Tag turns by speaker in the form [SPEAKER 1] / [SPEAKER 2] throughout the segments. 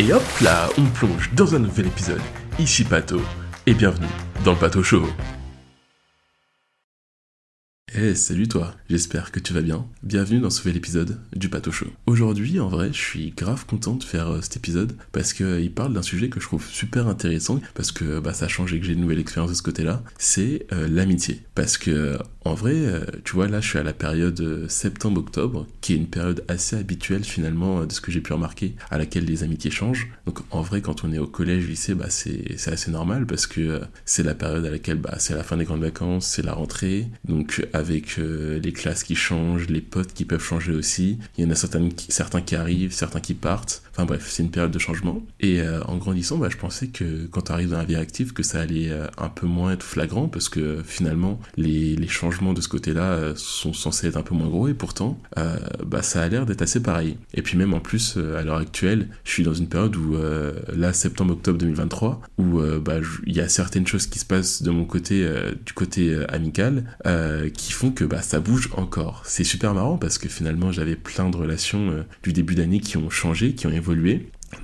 [SPEAKER 1] Et hop là, on plonge dans un nouvel épisode. Ici Pato, et bienvenue dans le Pato Show. Eh salut toi, j'espère que tu vas bien. Bienvenue dans ce nouvel épisode du Pato Show. Aujourd'hui en vrai je suis grave content de faire euh, cet épisode parce qu'il euh, parle d'un sujet que je trouve super intéressant parce que bah, ça a changé que j'ai une nouvelle expérience de ce côté-là, c'est euh, l'amitié. Parce que en vrai, tu vois là je suis à la période septembre-octobre qui est une période assez habituelle finalement de ce que j'ai pu remarquer à laquelle les amitiés changent. Donc en vrai quand on est au collège, lycée, bah, c'est assez normal parce que c'est la période à laquelle bah, c'est la fin des grandes vacances, c'est la rentrée. Donc avec euh, les classes qui changent, les potes qui peuvent changer aussi. Il y en a certains qui, certains qui arrivent, certains qui partent. Bref, c'est une période de changement. Et euh, en grandissant, bah, je pensais que quand tu arrives dans la vie active, que ça allait euh, un peu moins être flagrant parce que finalement, les, changements de ce côté-là sont censés être un peu moins gros et pourtant, bah, ça a l'air d'être assez pareil. Et puis même en plus, à l'heure actuelle, je suis dans une période où, là, septembre-octobre 2023, où bah, il y a certaines choses qui se passent de mon côté, du côté amical, qui font que ça bouge encore. C'est super marrant parce que finalement j'avais plein de relations euh, du début d'année qui ont changé, qui ont évolué.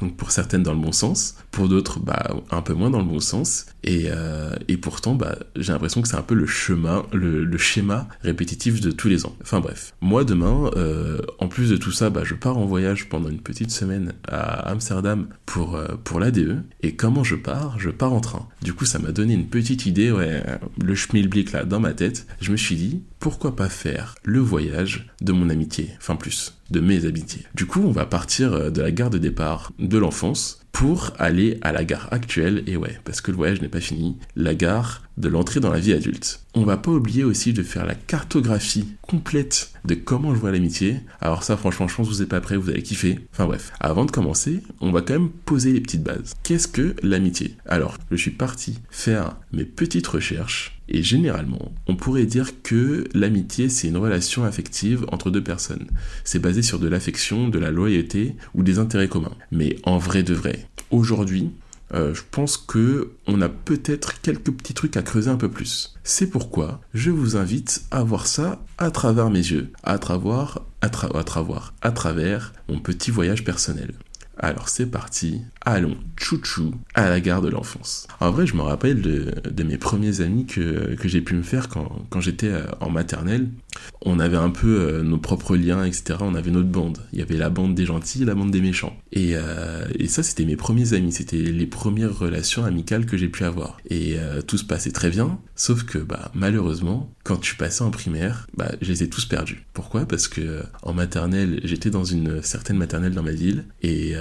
[SPEAKER 1] Donc pour certaines dans le bon sens, pour d'autres bah, un peu moins dans le bon sens. Et, euh, et pourtant bah, j'ai l'impression que c'est un peu le chemin, le, schéma répétitif de tous les ans. Enfin bref, moi demain, euh, en plus de tout ça, bah, je pars en voyage pendant une petite semaine à Amsterdam pour, euh, pour l'ADE. Et comment je pars? Je pars en train. Du coup ça m'a donné une petite idée, ouais, le schmilblick là dans ma tête. Je me suis dit, pourquoi pas faire le voyage de mon amitié, enfin plus, de mes amitiés. Du coup, on va partir euh, de la gare de départ de l'enfance pour aller à la gare actuelle, et ouais, parce que le voyage n'est pas fini, la gare de l'entrée dans la vie adulte. On va pas oublier aussi de faire la cartographie complète de comment je vois l'amitié. Alors ça, franchement, je pense que vous n'êtes pas prêts, vous allez kiffer. Enfin bref, avant de commencer, on va quand même poser les petites bases. Qu'est-ce que l'amitié? Alors, je suis parti faire mes petites recherches et généralement, on pourrait dire que l'amitié, c'est une relation affective entre deux personnes. C'est basé sur de l'affection, de la loyauté ou des intérêts communs. Mais en vrai de vrai, aujourd'hui, euh, je pense que on a peut-être quelques petits trucs à creuser un peu plus. C'est pourquoi je vous invite à voir ça à travers mes yeux, à travers, à, à travers, à travers mon petit voyage personnel. Alors c'est parti, allons chouchou à la gare de l'enfance. En vrai, je me rappelle de, mes premiers amis que, que j'ai pu me faire quand, quand j'étais euh, en maternelle. On avait un peu euh, nos propres liens, etc. On avait notre bande. Il y avait la bande des gentils et la bande des méchants. Et, euh, et ça, c'était mes premiers amis. C'était les premières relations amicales que j'ai pu avoir. Et tout se passait très bien, sauf que bah, malheureusement, quand je suis passé en primaire, bah, je les ai tous perdus. Pourquoi? Parce que en maternelle, j'étais dans une certaine maternelle dans ma ville. Et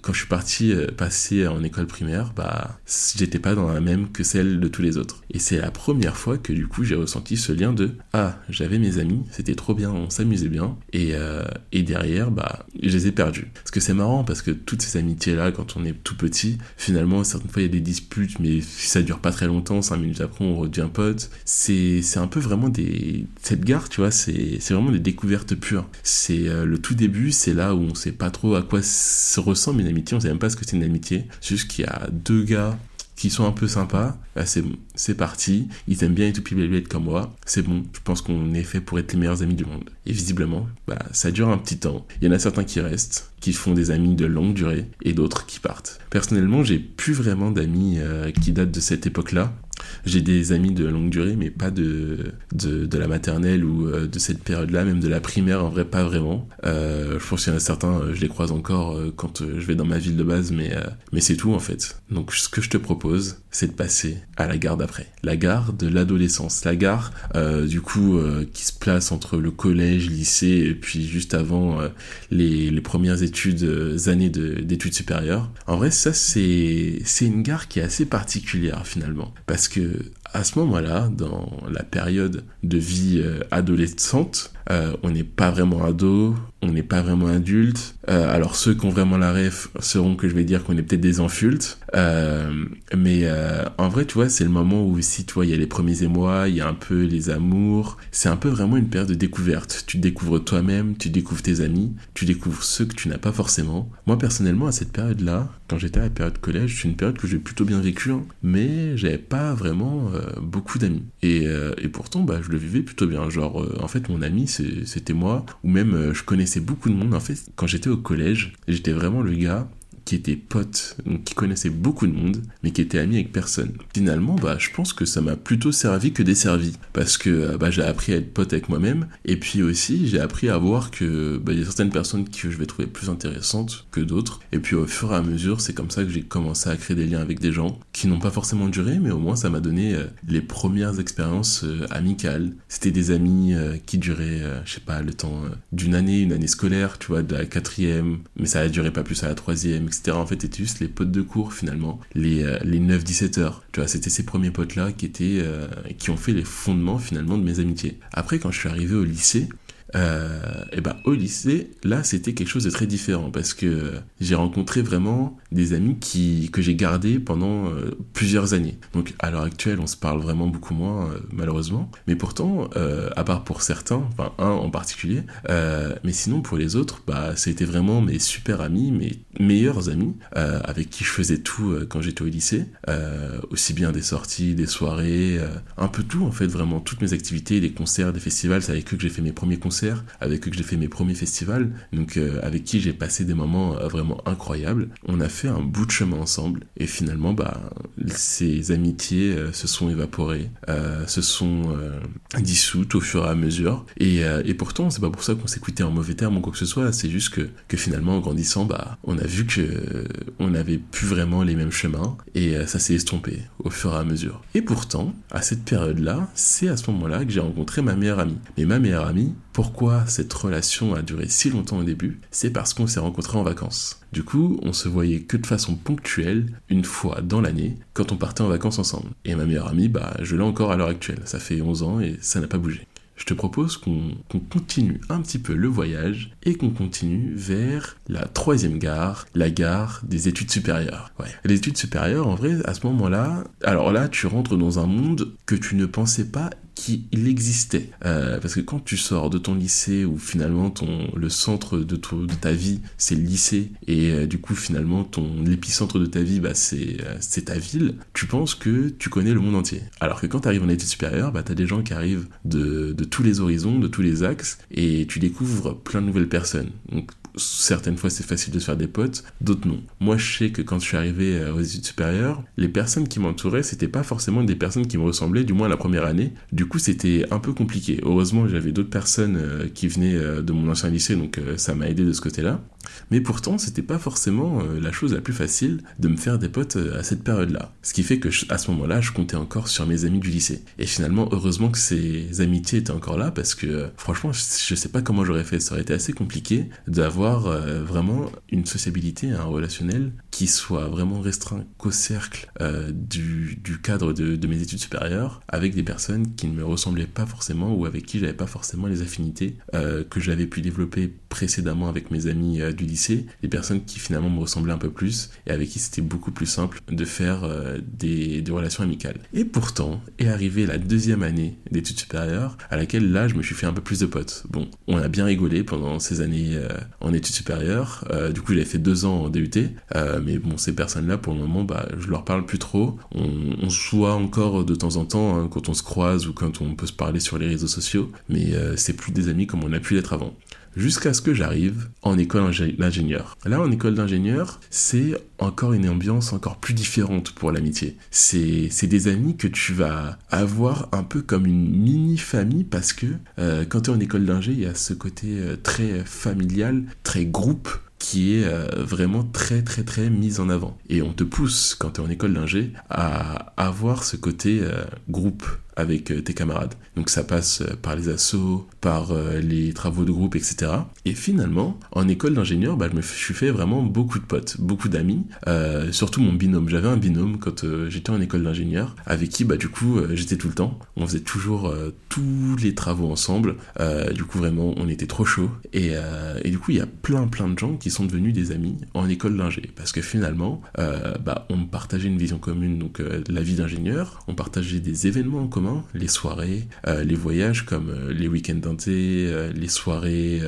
[SPEAKER 1] quand je suis parti passer en école primaire, bah, j'étais pas dans la même que celle de tous les autres. Et c'est la première fois que du coup j'ai ressenti ce lien de ah j'avais mes amis, c'était trop bien, on s'amusait bien, et, euh, et derrière bah je les ai perdus. Parce que c'est marrant parce que toutes ces amitiés là quand on est tout petit, finalement certaines fois il y a des disputes, mais ça dure pas très longtemps, cinq minutes après on redevient pote. C'est c'est un peu vraiment des cette gare tu vois c'est vraiment des découvertes pures. C'est euh, le tout début, c'est là où on sait pas trop à quoi se ressemble une amitié, on sait même pas ce que c'est une amitié. Juste qu'il y a deux gars qui sont un peu sympas, bah, c'est c'est parti, ils aiment bien les tout petits comme moi, c'est bon, je pense qu'on est fait pour être les meilleurs amis du monde. Et visiblement, bah, ça dure un petit temps. Il y en a certains qui restent, qui font des amis de longue durée, et d'autres qui partent. Personnellement, j'ai plus vraiment d'amis euh, qui datent de cette époque-là. J'ai des amis de longue durée, mais pas de, de, la maternelle ou euh, de cette période-là, même de la primaire, en vrai, pas vraiment. Euh, je pense qu'il y en a certains, euh, je les croise encore quand je vais dans ma ville de base, mais, mais c'est tout en fait. Donc ce que je te propose, c'est de passer à la gare d'après. La gare de l'adolescence. La gare, du coup, qui se place entre le collège, lycée, et puis juste avant les, les, premières études, années d'études supérieures. En vrai, ça, c'est une gare qui est assez particulière finalement. Parce parce que à ce moment-là, dans la période de vie euh, adolescente, euh, on n'est pas vraiment ado, on n'est pas vraiment adulte. Euh, alors ceux qui ont vraiment la ref sauront que je vais dire qu'on est peut-être des enfultes. mais en vrai, tu vois, c'est le moment où aussi, tu vois, il y a les premiers émois, il y a un peu les amours. C'est un peu vraiment une période de découverte. Tu découvres toi-même, tu découvres tes amis, tu découvres ceux que tu n'as pas forcément. Moi, personnellement, à cette période-là, quand j'étais à la période collège, c'est une période que j'ai plutôt bien vécue, hein. mais j'avais pas vraiment beaucoup d'amis. Et, euh, et, pourtant, bah, je le vivais plutôt bien. Genre, euh, en fait, mon ami, c'était moi, ou même euh, je connaissais beaucoup de monde. En fait, quand j'étais au collège, j'étais vraiment le gars qui étaient potes, donc qui connaissaient beaucoup de monde, mais qui étaient amis avec personne. Finalement, bah, je pense que ça m'a plutôt servi que desservi, parce que euh, bah, j'ai appris à être pote avec moi-même, et puis aussi j'ai appris à voir que bah, il y a certaines personnes que je vais trouver plus intéressantes que d'autres, et puis au fur et à mesure, c'est comme ça que j'ai commencé à créer des liens avec des gens qui n'ont pas forcément duré, mais au moins ça m'a donné euh, les premières expériences euh, amicales. C'était des amis qui duraient, je sais pas, le temps d'une année, une année scolaire, tu vois, de la quatrième, mais ça a duré pas plus à la troisième, etc. En fait, c'était juste les potes de cours finalement, les, euh, les 9-17 heures. Tu vois, c'était ces premiers potes-là qui étaient, euh, qui ont fait les fondements finalement de mes amitiés. Après, quand je suis arrivé au lycée, euh, et ben au lycée, là, c'était quelque chose de très différent parce que j'ai rencontré vraiment des amis qui, que j'ai gardés pendant euh, plusieurs années. Donc à l'heure actuelle, on se parle vraiment beaucoup moins, euh, malheureusement. Mais pourtant, euh, à part pour certains, enfin un en particulier, mais sinon pour les autres, bah, c'était vraiment mes super amis, mes meilleurs amis, avec qui je faisais tout quand j'étais au lycée. aussi bien des sorties, des soirées, un peu tout en fait, vraiment toutes mes activités, des concerts, des festivals, c'est avec eux que j'ai fait mes premiers concerts avec eux que j'ai fait mes premiers festivals, donc avec qui j'ai passé des moments vraiment incroyables. On a fait un bout de chemin ensemble et finalement, bah, ces amitiés euh, se sont évaporées, se sont dissoutes au fur et à mesure. Et, et pourtant, c'est pas pour ça qu'on s'écoutait en mauvais termes ou quoi que ce soit. C'est juste que, que finalement, en grandissant, bah, on a vu que on n'avait plus vraiment les mêmes chemins et ça s'est estompé au fur et à mesure. Et pourtant, à cette période-là, c'est à ce moment-là que j'ai rencontré ma meilleure amie. Mais ma meilleure amie, pourquoi cette relation a duré si longtemps au début C'est parce qu'on s'est rencontrés en vacances. Du coup, on se voyait que de façon ponctuelle, une fois dans l'année, quand on partait en vacances ensemble. Et ma meilleure amie, bah, je l'ai encore à l'heure actuelle. Ça fait 11 ans et ça n'a pas bougé je te propose qu'on continue un petit peu le voyage et qu'on continue vers la troisième gare, la gare des études supérieures. Les études supérieures, en vrai, à ce moment-là, alors là, tu rentres dans un monde que tu ne pensais pas qu'il existait. Euh, parce que quand tu sors de ton lycée où finalement ton, le centre de, ta vie c'est le lycée et euh, du coup finalement ton l'épicentre de ta vie bah, c'est euh, c'est ta ville, tu penses que tu connais le monde entier. Alors que quand tu arrives en études supérieures, bah, tu as des gens qui arrivent de, de tous les horizons, de tous les axes et tu découvres plein de nouvelles personnes. Donc certaines fois c'est facile de se faire des potes, d'autres non. Moi je sais que quand je suis arrivé aux études supérieures, les personnes qui m'entouraient c'était pas forcément des personnes qui me ressemblaient, du moins la première année. Du coup c'était un peu compliqué. Heureusement j'avais d'autres personnes euh, qui venaient euh, de mon ancien lycée donc euh, ça m'a aidé de ce côté-là. Mais pourtant c'était pas forcément la chose la plus facile de me faire des potes à cette période-là. Ce qui fait que à ce moment-là je comptais encore sur mes amis du lycée. Et finalement heureusement que ces amitiés étaient encore là parce que franchement je sais pas comment j'aurais fait. Ça aurait été assez compliqué d'avoir vraiment une sociabilité, un relationnel qui soit vraiment restreint qu'au cercle du, du, cadre de, mes études supérieures avec des personnes qui ne me ressemblait pas forcément ou avec qui j'avais pas forcément les affinités euh, que j'avais pu développer précédemment avec mes amis euh, du lycée, des personnes qui finalement me ressemblaient un peu plus et avec qui c'était beaucoup plus simple de faire euh, des, des, relations amicales. Et pourtant est arrivée la deuxième année d'études supérieures à laquelle là je me suis fait un peu plus de potes. Bon, on a bien rigolé pendant ces années en études supérieures, du coup j'avais fait deux ans en DUT, mais bon ces personnes-là pour le moment bah, je leur parle plus trop, on, on se voit encore de temps en temps hein, quand on se croise ou quand on peut se parler sur les réseaux sociaux, mais euh, c'est plus des amis comme on a pu l'être avant. Jusqu'à ce que j'arrive en école d'ingénieur. Là, en école d'ingénieur, c'est encore une ambiance encore plus différente pour l'amitié. C'est, des amis que tu vas avoir un peu comme une mini-famille parce que euh, quand tu es en école d'ingé, il y a ce côté euh, très familial, très groupe qui est vraiment très très très mis en avant. Et on te pousse, quand tu es en école d'ingé, à avoir ce côté groupe avec euh, tes camarades. Donc ça passe euh, par les assos, par euh, les travaux de groupe, etc. Et finalement, en école d'ingénieur, bah, je me suis fait vraiment beaucoup de potes, beaucoup d'amis, surtout mon binôme. J'avais un binôme quand j'étais en école d'ingénieur, avec qui, bah, du coup, j'étais tout le temps. On faisait toujours tous les travaux ensemble. du coup, vraiment, on était trop chaud. Et, du coup, il y a plein, plein de gens qui sont devenus des amis en école d'ingé. Parce que finalement, bah, on partageait une vision commune, donc la vie d'ingénieur, on partageait des événements en commun les soirées, euh, les voyages comme euh, les week-ends teintés, les soirées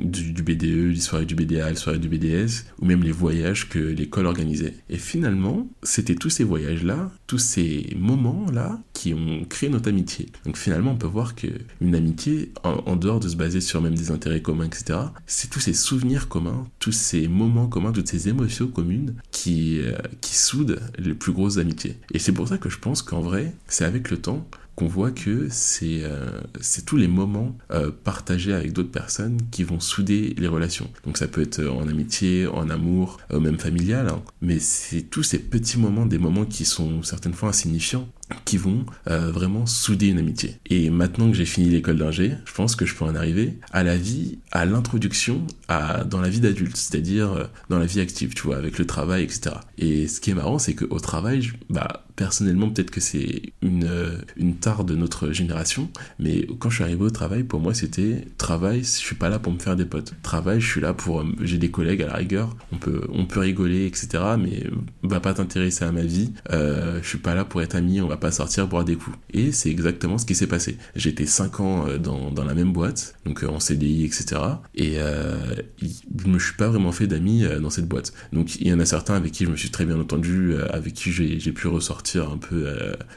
[SPEAKER 1] du, BDE, les soirées du BDA, les soirées du BDS, ou même les voyages que l'école organisait. Et finalement, c'était tous ces voyages-là, tous ces moments-là qui ont créé notre amitié. Donc finalement, on peut voir que une amitié, en, dehors de se baser sur même des intérêts communs, etc., c'est tous ces souvenirs communs, tous ces moments communs, toutes ces émotions communes qui, qui soudent les plus grosses amitiés. Et c'est pour ça que je pense qu'en vrai, c'est avec le temps qu'on voit que c'est euh, tous les moments euh, partagés avec d'autres personnes qui vont souder les relations. Donc ça peut être en amitié, en amour, euh, même familial, hein. mais c'est tous ces petits moments, des moments qui sont certaines fois insignifiants, qui vont euh, vraiment souder une amitié. Et maintenant que j'ai fini l'école d'ingé, je pense que je peux en arriver à la vie, à l'introduction à, dans la vie d'adulte, c'est-à-dire euh, dans la vie active, tu vois, avec le travail, etc. Et ce qui est marrant, c'est qu'au travail, bah, personnellement, peut-être que c'est une, euh, une tare de notre génération, mais quand je suis arrivé au travail, pour moi, c'était travail, je suis pas là pour me faire des potes. Travail, je suis là pour, j'ai des collègues à la rigueur, on peut, on peut rigoler, etc., mais va pas t'intéresser à ma vie, euh, je suis pas là pour être ami, on va pas sortir boire des coups. Et c'est exactement ce qui s'est passé. J'étais 5 ans euh, dans, dans, la même boîte, donc euh, en CDI, etc. Et euh, je me suis pas vraiment fait d'amis dans cette boîte. Donc il y en a certains avec qui je me suis très bien entendu, avec qui j'ai pu ressortir un peu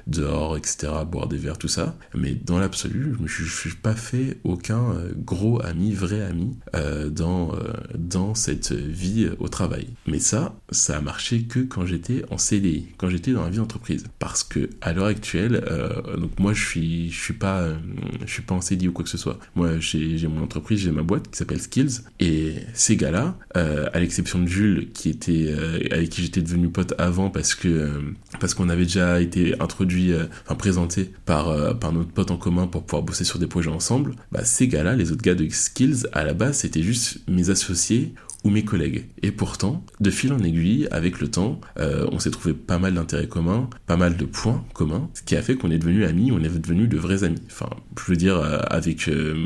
[SPEAKER 1] dehors, etc., boire des verres, tout ça. Mais dans l'absolu, je me suis, pas fait aucun gros ami, vrai ami, dans, dans cette vie au travail. Mais ça, ça a marché que quand j'étais en CDI, quand j'étais dans la vie d'entreprise. Parce que à l'heure actuelle, euh, donc moi je suis, je suis pas, euh, je suis pas en CDI ou quoi que ce soit. Moi j'ai mon entreprise, j'ai ma boîte qui s'appelle Skills et ces gars-là, euh, à l'exception de Jules qui était avec qui j'étais devenu pote avant parce que parce qu'on avait déjà été introduit, enfin présenté par par notre pote en commun pour pouvoir bosser sur des projets ensemble. Bah ces gars-là, les autres gars de Skills, à la base c'était juste mes associés mes collègues. Et pourtant, de fil en aiguille, avec le temps, euh, on s'est trouvé pas mal d'intérêts communs, pas mal de points communs, ce qui a fait qu'on est devenus amis, on est devenus de vrais amis. Enfin, je veux dire, euh, avec euh,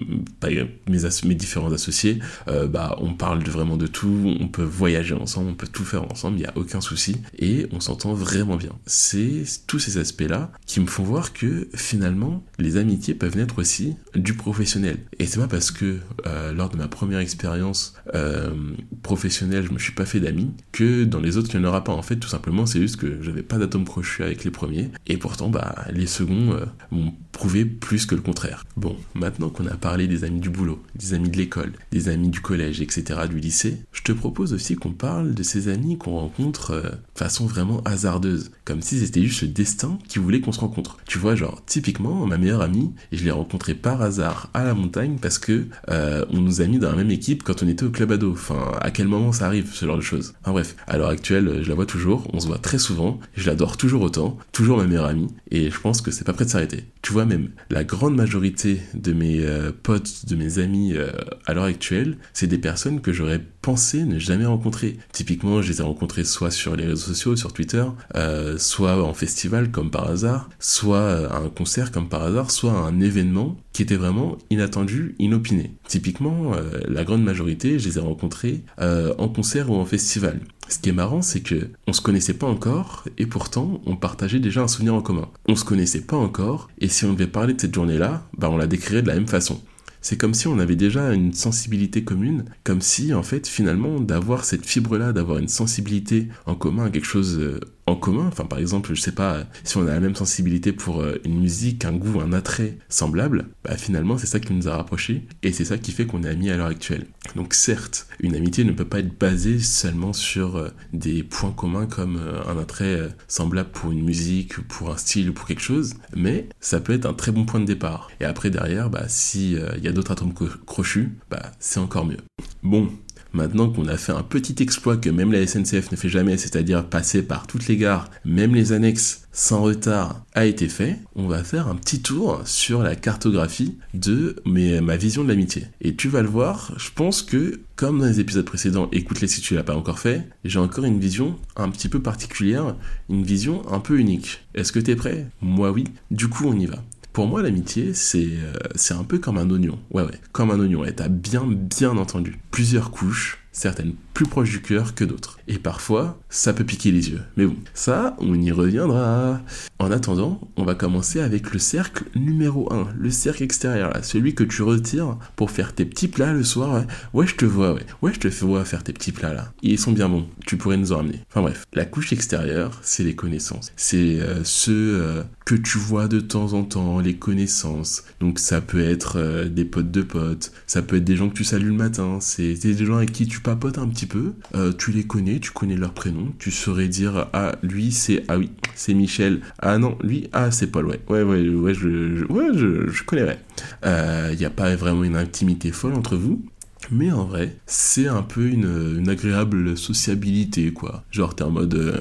[SPEAKER 1] mes, différents associés, bah, on parle vraiment de tout, on peut voyager ensemble, on peut tout faire ensemble, il n'y a aucun souci, et on s'entend vraiment bien. C'est tous ces aspects-là qui me font voir que finalement, les amitiés peuvent naître aussi du professionnel. Et c'est pas parce que lors de ma première expérience professionnel, je me suis pas fait d'amis, que dans les autres, il n'y en aura pas. En fait, tout simplement, c'est juste que j'avais pas d'atome crochu avec les premiers, et pourtant, bah, les seconds euh, m'ont prouvé plus que le contraire. Bon, maintenant qu'on a parlé des amis du boulot, des amis de l'école, des amis du collège, etc., du lycée, je te propose aussi qu'on parle de ces amis qu'on rencontre euh, façon vraiment hasardeuse, comme si c'était juste le destin qui voulait qu'on se rencontre. Tu vois, genre, typiquement, ma meilleure amie, je l'ai rencontrée par hasard à la montagne parce que euh, on nous a mis dans la même équipe quand on était au club ado. Enfin, à quel moment ça arrive, ce genre de choses. Enfin bref, à l'heure actuelle, je la vois toujours, on se voit très souvent, je l'adore toujours autant, toujours ma meilleure amie, et je pense que c'est pas prêt de s'arrêter. Tu vois même, la grande majorité de mes euh, potes, de mes amis euh, à l'heure actuelle, c'est des personnes que j'aurais pensé ne jamais rencontrer. Typiquement, je les ai rencontrés soit sur les réseaux sociaux, sur Twitter, euh, soit en festival comme par hasard, soit à un concert comme par hasard, soit à un événement qui était vraiment inattendu, inopiné. Typiquement, la grande majorité, je les ai rencontrés en concert ou en festival. Ce qui est marrant, c'est que on se connaissait pas encore et pourtant on partageait déjà un souvenir en commun. On se connaissait pas encore et si on devait parler de cette journée-là, bah on la décrirait de la même façon. C'est comme si on avait déjà une sensibilité commune, comme si en fait finalement d'avoir cette fibre-là, d'avoir une sensibilité en commun à quelque chose euh, en commun. Enfin, par exemple, je sais pas, si on a la même sensibilité pour euh, une musique, un goût, un attrait semblable, bah finalement, c'est ça qui nous a rapprochés et c'est ça qui fait qu'on est amis à l'heure actuelle. Donc, certes, une amitié ne peut pas être basée seulement sur euh, des points communs comme euh, un attrait semblable pour une musique, pour un style ou pour quelque chose, mais ça peut être un très bon point de départ. Et après, derrière, bah, s'il y a d'autres atomes crochus, bah, c'est encore mieux. Bon, Maintenant qu'on a fait un petit exploit que même la SNCF ne fait jamais, c'est-à-dire passer par toutes les gares, même les annexes sans retard, a été fait, on va faire un petit tour sur la cartographie de ma vision de l'amitié. Et tu vas le voir, je pense que, comme dans les épisodes précédents, écoute-les si tu l'as pas encore fait, j'ai encore une vision un petit peu particulière, une vision un peu unique. Est-ce que tu es prêt? Moi oui. Du coup, on y va. Pour moi, l'amitié, c'est euh, c'est un peu comme un oignon. Ouais, ouais, comme un oignon. Et t'as bien, bien entendu. Plusieurs couches, certaines plus proches du cœur que d'autres. Et parfois, ça peut piquer les yeux. Mais bon, ça, on y reviendra. En attendant, on va commencer avec le cercle numéro 1, le cercle extérieur, là, celui que tu retires pour faire tes petits plats le soir. Ouais, je te vois, ouais. Ouais, je te vois faire tes petits plats là. Ils sont bien bons, tu pourrais nous en ramener. Enfin bref, la couche extérieure, c'est les connaissances. C'est euh, ceux euh, que tu vois de temps en temps, les connaissances. Donc ça peut être euh, des potes de potes, ça peut être des gens que tu salues le matin, c'est des gens avec qui tu papotes un petit peu, tu les connais, tu connais leur prénom, tu saurais dire ah lui c'est ah oui c'est Michel, ah non lui ah c'est Paul ouais ouais ouais ouais je, ouais, je, connais Il n'y a pas vraiment une intimité folle entre vous, mais en vrai, c'est un peu une, agréable sociabilité, quoi. Genre, t'es en mode. Euh,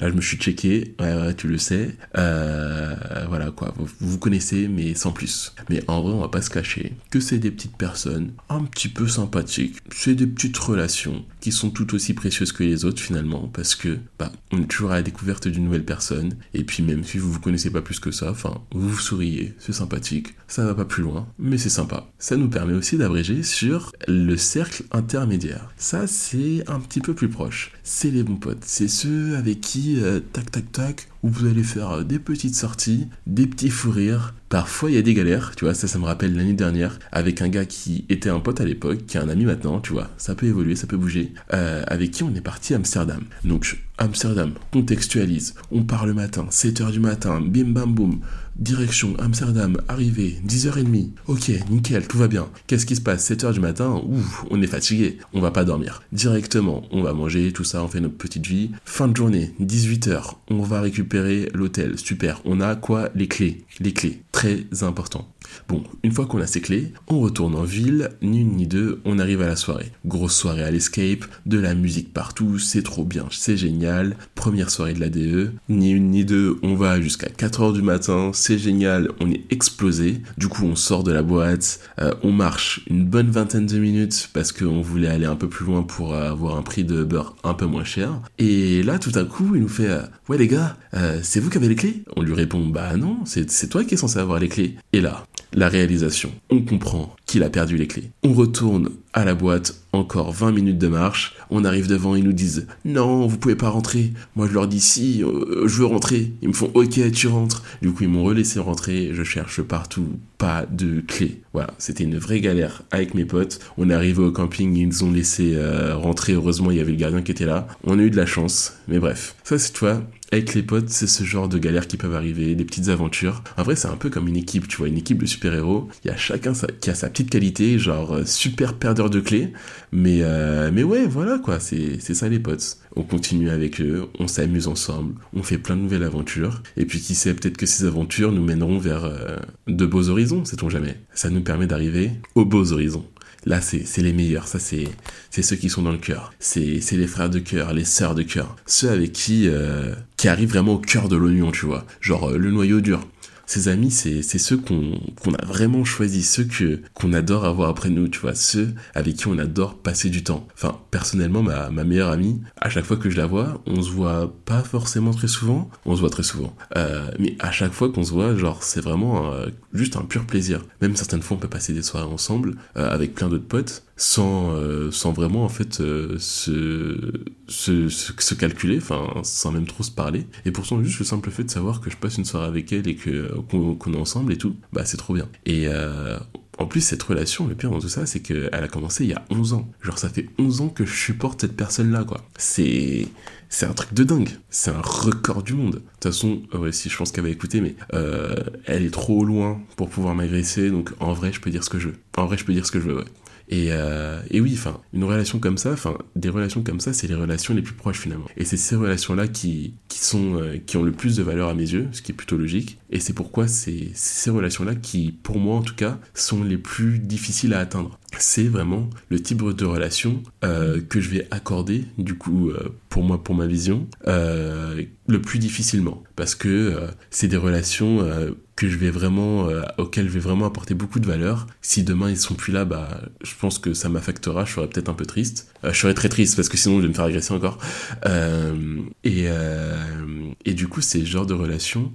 [SPEAKER 1] Là, je me suis checké, ouais, ouais, tu le sais. Euh, voilà, quoi, vous, vous connaissez, mais sans plus. Mais en vrai, on va pas se cacher que c'est des petites personnes un petit peu sympathiques. C'est des petites relations qui sont tout aussi précieuses que les autres, finalement, parce que, bah, on est toujours à la découverte d'une nouvelle personne. Et puis, même si vous vous connaissez pas plus que ça, enfin, vous vous souriez, c'est sympathique. Ça va pas plus loin, mais c'est sympa. Ça nous permet aussi d'abréger sur le cercle intermédiaire. Ça, c'est un petit peu plus proche. C'est les bons potes. C'est ceux avec qui euh, tac tac tac, où vous allez faire euh, des petites sorties, des petits fous rires. Parfois il y a des galères, tu vois, ça ça me rappelle l'année dernière avec un gars qui était un pote à l'époque, qui est un ami maintenant, tu vois, ça peut évoluer, ça peut bouger, euh, avec qui on est parti à Amsterdam. Donc Amsterdam, contextualise, on part le matin, 7h du matin, bim bam boum, Direction Amsterdam, arrivée, 10h30. Ok, nickel, tout va bien. Qu'est-ce qui se passe? 7h du matin, ouf, on est fatigué, on va pas dormir. Directement, on va manger, tout ça, on fait notre petite vie. Fin de journée, 18h, on va récupérer l'hôtel. Super, on a quoi? Les clés. Les clés, très important. Bon, une fois qu'on a ces clés, on retourne en ville, ni une ni deux, on arrive à la soirée. Grosse soirée à l'escape, de la musique partout, c'est trop bien, c'est génial. Première soirée de la DE, ni une ni deux, on va jusqu'à 4h du matin, c'est génial, on est explosé. Du coup, on sort de la boîte, euh, on marche une bonne vingtaine de minutes parce qu'on voulait aller un peu plus loin pour avoir un prix de beurre un peu moins cher. Et là, tout à coup, il nous fait euh, Ouais les gars, euh, c'est vous qui avez les clés? On lui répond Bah non, c'est toi qui es censé avoir les clés. Et là, la réalisation. On comprend a perdu les clés. On retourne à la boîte, encore 20 minutes de marche, on arrive devant, ils nous disent non, vous pouvez pas rentrer. Moi je leur dis si, euh, je veux rentrer. Ils me font ok, tu rentres. Du coup ils m'ont relaissé rentrer, je cherche partout, pas de clés. Voilà, c'était une vraie galère avec mes potes. On est arrivé au camping, ils nous ont laissé euh, rentrer, heureusement il y avait le gardien qui était là. On a eu de la chance, mais bref. Ça c'est toi, avec les potes, c'est ce genre de galères qui peuvent arriver, des petites aventures. En vrai, c'est un peu comme une équipe, tu vois, une équipe de super-héros. Il y a chacun qui a sa petite qualité, genre euh, super perdeur de clés. Mais, euh, mais ouais, voilà quoi, c'est ça les potes. On continue avec eux, on s'amuse ensemble, on fait plein de nouvelles aventures. Et puis qui sait, peut-être que ces aventures nous mèneront vers euh, de beaux horizons, sait-on jamais. Ça nous permet d'arriver aux beaux horizons. Là, c'est les meilleurs. Ça, c'est ceux qui sont dans le cœur. C'est les frères de cœur, les sœurs de cœur. Ceux avec qui, qui arrivent vraiment au cœur de l'oignon, tu vois. Genre le noyau dur. Ces amis, c'est ceux qu'on a vraiment choisi, ceux que qu'on adore avoir après nous, tu vois, ceux avec qui on adore passer du temps. Enfin, personnellement, ma, ma meilleure amie, à chaque fois que je la vois, on se voit pas forcément très souvent, on se voit très souvent. Euh, mais à chaque fois qu'on se voit, genre, c'est vraiment euh, juste un pur plaisir. Même certaines fois, on peut passer des soirées ensemble euh, avec plein d'autres potes sans, euh, sans vraiment en fait euh, se, se, se, calculer, sans même trop se parler. Et pourtant juste le simple fait de savoir que je passe une soirée avec elle et que qu'on est ensemble et tout, bah c'est trop bien. Et euh, en plus, cette relation, le pire dans tout ça, c'est qu'elle a commencé il y a 11 ans. Genre, ça fait 11 ans que je supporte cette personne-là, quoi. C'est... C'est un truc de dingue. C'est un record du monde. De toute façon, si je pense qu'elle va écouter, mais elle est trop loin pour pouvoir m'agresser, donc en vrai, je peux dire ce que je veux. En vrai, je peux dire ce que je veux, ouais. Et, euh, et oui, enfin, une relation comme ça, enfin, des relations comme ça, c'est les relations les plus proches finalement. Et c'est ces relations-là qui, qui sont, euh, qui ont le plus de valeur à mes yeux, ce qui est plutôt logique. Et c'est pourquoi c'est ces relations-là qui, pour moi en tout cas, sont les plus difficiles à atteindre. C'est vraiment le type de relation euh, que je vais accorder, du coup, pour moi, pour ma vision, le plus difficilement. Parce que c'est des relations que je vais vraiment, euh, auxquelles je vais vraiment apporter beaucoup de valeur. Si demain ils sont plus là, bah, je pense que ça m'affectera, je serai peut-être un peu triste. je serai très triste parce que sinon je vais me faire agresser encore. et, et du coup, c'est le genre de relations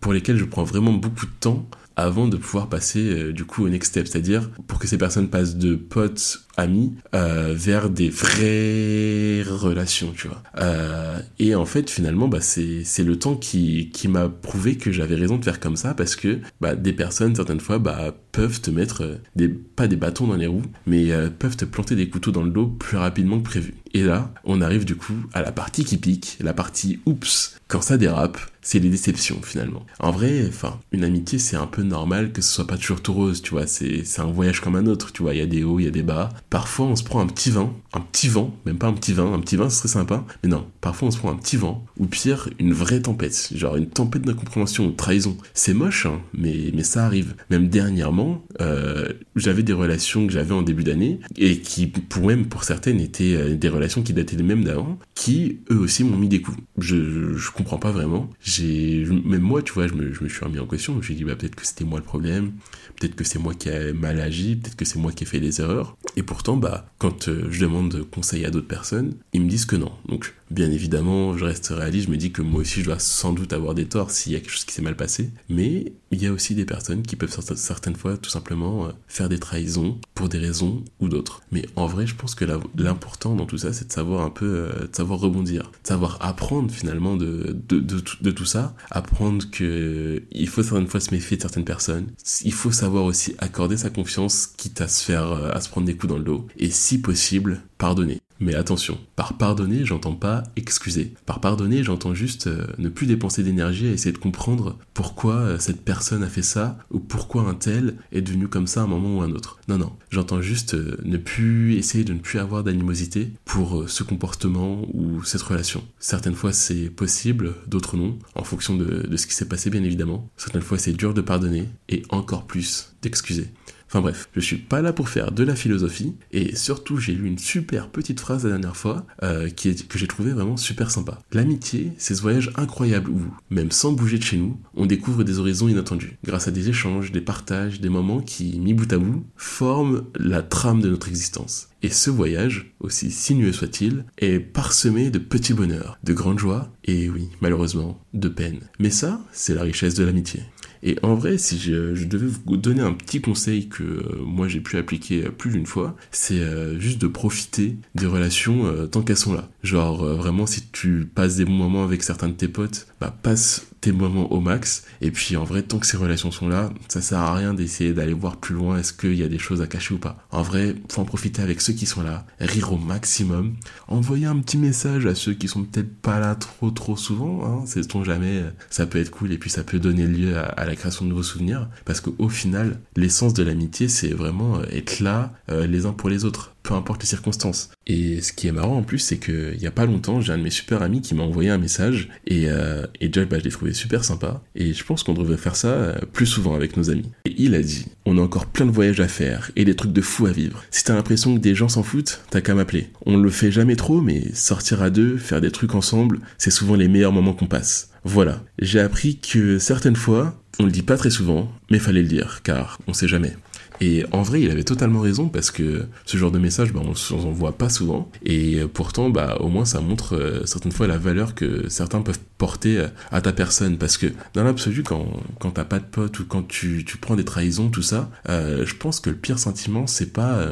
[SPEAKER 1] pour lesquelles je prends vraiment beaucoup de temps avant de pouvoir passer du coup au next step, c'est-à-dire pour que ces personnes passent de potes amis euh, vers des vraies relations, tu vois. Euh, et en fait, finalement, bah, c'est, le temps qui, qui m'a prouvé que j'avais raison de faire comme ça parce que bah, des personnes, certaines fois, bah, peuvent te mettre euh, des, pas des bâtons dans les roues, mais peuvent te planter des couteaux dans le dos plus rapidement que prévu. Et là, on arrive du coup à la partie qui pique, la partie oups, quand ça dérape, c'est les déceptions finalement. En vrai, enfin, une amitié c'est un peu normal que ce soit pas toujours tout rose, tu vois, c'est, un voyage comme un autre, tu vois, il y a des hauts, il y a des bas. Parfois on se prend un petit vent, un petit vent, même pas un petit vin, un petit vin ce serait sympa, mais non, parfois on se prend un petit vent, ou pire, une vraie tempête, genre une tempête d'incompréhension ou de trahison. C'est moche, hein, mais, mais ça arrive. Même dernièrement, euh, j'avais des relations que j'avais en début d'année, et qui, pour même pour certaines, étaient euh, des relations qui dataient les mêmes d'avant, qui eux aussi m'ont mis des coups. Je, je comprends pas vraiment. J'ai même moi tu vois je me, je me suis remis en question. Je me suis dit bah peut-être que c'était moi le problème. Peut-être que c'est moi qui ai mal agi. Peut-être que c'est moi qui ai fait des erreurs. Et pourtant bah quand euh, je demande conseil à d'autres personnes ils me disent que non. Donc bien évidemment je reste réaliste je me dis que moi aussi je dois sans doute avoir des torts s'il y a quelque chose qui s'est mal passé mais il y a aussi des personnes qui peuvent certaines fois tout simplement euh, faire des trahisons pour des raisons ou d'autres mais en vrai je pense que l'important dans tout ça c'est de savoir un peu euh, de savoir rebondir de savoir apprendre finalement de, de, de, de tout ça, apprendre que il faut certaines fois se méfier de certaines personnes. Il faut savoir aussi accorder sa confiance, quitte à se faire, euh, à se prendre des coups dans le dos. Et si possible, pardonner. Mais attention, par pardonner, j'entends pas excuser. Par pardonner, j'entends juste euh, ne plus dépenser d'énergie à essayer de comprendre pourquoi euh, cette personne a fait ça ou pourquoi un tel est devenu comme ça à un moment ou un autre. Non, non, j'entends juste euh, ne plus essayer de ne plus avoir d'animosité pour ce comportement ou cette relation. Certaines fois c'est possible, d'autres non, en fonction de, de ce qui s'est passé bien évidemment. Certaines fois c'est dur de pardonner et encore plus d'excuser. Enfin bref, je suis pas là pour faire de la philosophie, et surtout j'ai lu une super petite phrase la dernière fois euh, que j'ai trouvé vraiment super sympa. L'amitié, c'est ce voyage incroyable où, même sans bouger de chez nous, on découvre des horizons inattendus, grâce à des échanges, des partages, des moments qui, mis bout à bout, forment la trame de notre existence. Et ce voyage, aussi sinueux soit-il, est parsemé de petits bonheurs, de grandes joies, et oui, malheureusement, de peines. Mais ça, c'est la richesse de l'amitié. Et en vrai, si je, devais vous donner un petit conseil que euh, moi j'ai pu appliquer plus d'une fois, c'est euh, juste de profiter des relations euh, tant qu'elles sont là. Genre vraiment, si tu passes des bons moments avec certains de tes potes, bah passe tes moments au max. Et puis en vrai, tant que ces relations sont là, ça sert à rien d'essayer d'aller voir plus loin est-ce qu'il y a des choses à cacher ou pas. En vrai, faut en profiter avec ceux qui sont là, rire au maximum, envoyer un petit message à ceux qui sont peut-être pas là trop trop souvent, hein, sait-on jamais, ça peut être cool et puis ça peut donner lieu à, la création de nouveaux souvenirs. Parce qu'au final, l'essence de l'amitié, c'est vraiment euh, être là euh, les uns pour les autres peu importe les circonstances. Et ce qui est marrant en plus, c'est qu'il y a pas longtemps, j'ai un de mes super amis qui m'a envoyé un message et, euh, et déjà, bah, je l'ai trouvé super sympa et je pense qu'on devrait faire ça euh, plus souvent avec nos amis. Et il a dit, on a encore plein de voyages à faire et des trucs de fou à vivre. Si t'as l'impression que des gens s'en foutent, t'as qu'à m'appeler. On le fait jamais trop, mais sortir à deux, faire des trucs ensemble, c'est souvent les meilleurs moments qu'on passe. Voilà, j'ai appris que certaines fois, on le dit pas très souvent, mais fallait le dire, car on sait jamais. Et en vrai, il avait totalement raison parce que ce genre de message, bah, on s'en voit pas souvent. Et pourtant, bah, au moins, ça montre euh, certaines fois la valeur que certains peuvent porter euh, à ta personne. Parce que dans l'absolu, quand, quand t'as pas de pote ou quand tu, tu prends des trahisons, tout ça, euh, je pense que le pire sentiment, c'est pas,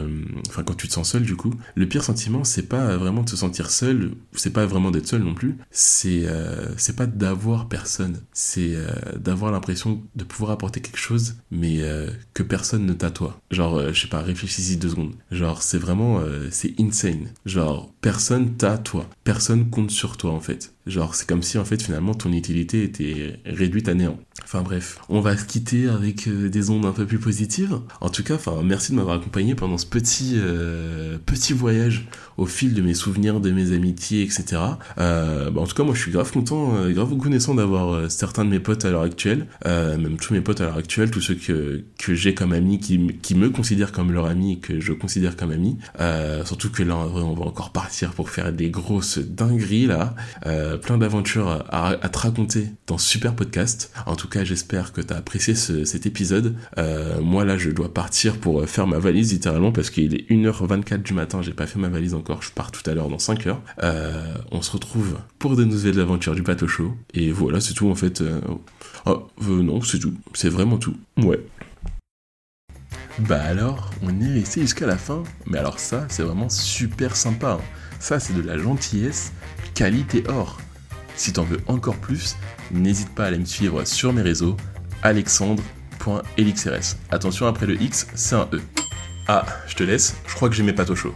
[SPEAKER 1] enfin, quand tu te sens seul, du coup, le pire sentiment, c'est pas vraiment de se sentir seul, c'est pas vraiment d'être seul non plus, c'est, c'est pas d'avoir personne, c'est d'avoir l'impression de pouvoir apporter quelque chose, mais que personne ne t'a Genre, euh, je sais pas, réfléchis-y deux secondes. Genre, c'est vraiment, euh, c'est insane. Genre, personne t'a toi. Personne compte sur toi, en fait. Genre, c'est comme si, en fait, finalement, ton utilité était réduite à néant. Enfin bref, on va se quitter avec euh, des ondes un peu plus positives. En tout cas, enfin, merci de m'avoir accompagné pendant ce petit, petit voyage au fil de mes souvenirs, de mes amitiés, etc. Bah, en tout cas, moi, je suis grave content, grave reconnaissant d'avoir certains de mes potes à l'heure actuelle, même tous mes potes à l'heure actuelle, tous ceux que, que j'ai comme amis qui qui me considèrent comme leur ami et que je considère comme ami. Euh, surtout que là, on va encore partir pour faire des grosses dingueries là. Euh, plein d'aventures à, te raconter dans ce super podcast. En tout cas, j'espère que tu as apprécié cet épisode. Euh, moi là, je dois partir pour faire ma valise littéralement parce qu'il est 1h24 du matin. J'ai pas fait ma valise encore. Je pars tout à l'heure dans 5 heures. on se retrouve pour de nouvelles aventures du bateau chaud. Et voilà, c'est tout en fait. Oh, non, c'est tout. C'est vraiment tout. Ouais. Bah alors, on est resté jusqu'à la fin, mais alors ça, c'est vraiment super sympa. hein. Ça, c'est de la gentillesse, qualité or. Si t'en veux encore plus, n'hésite pas à aller me suivre sur mes réseaux, alexandre.elixrs. Attention, après le X, c'est un E. Ah, je te laisse, je crois que j'ai mes pâtes au chaud.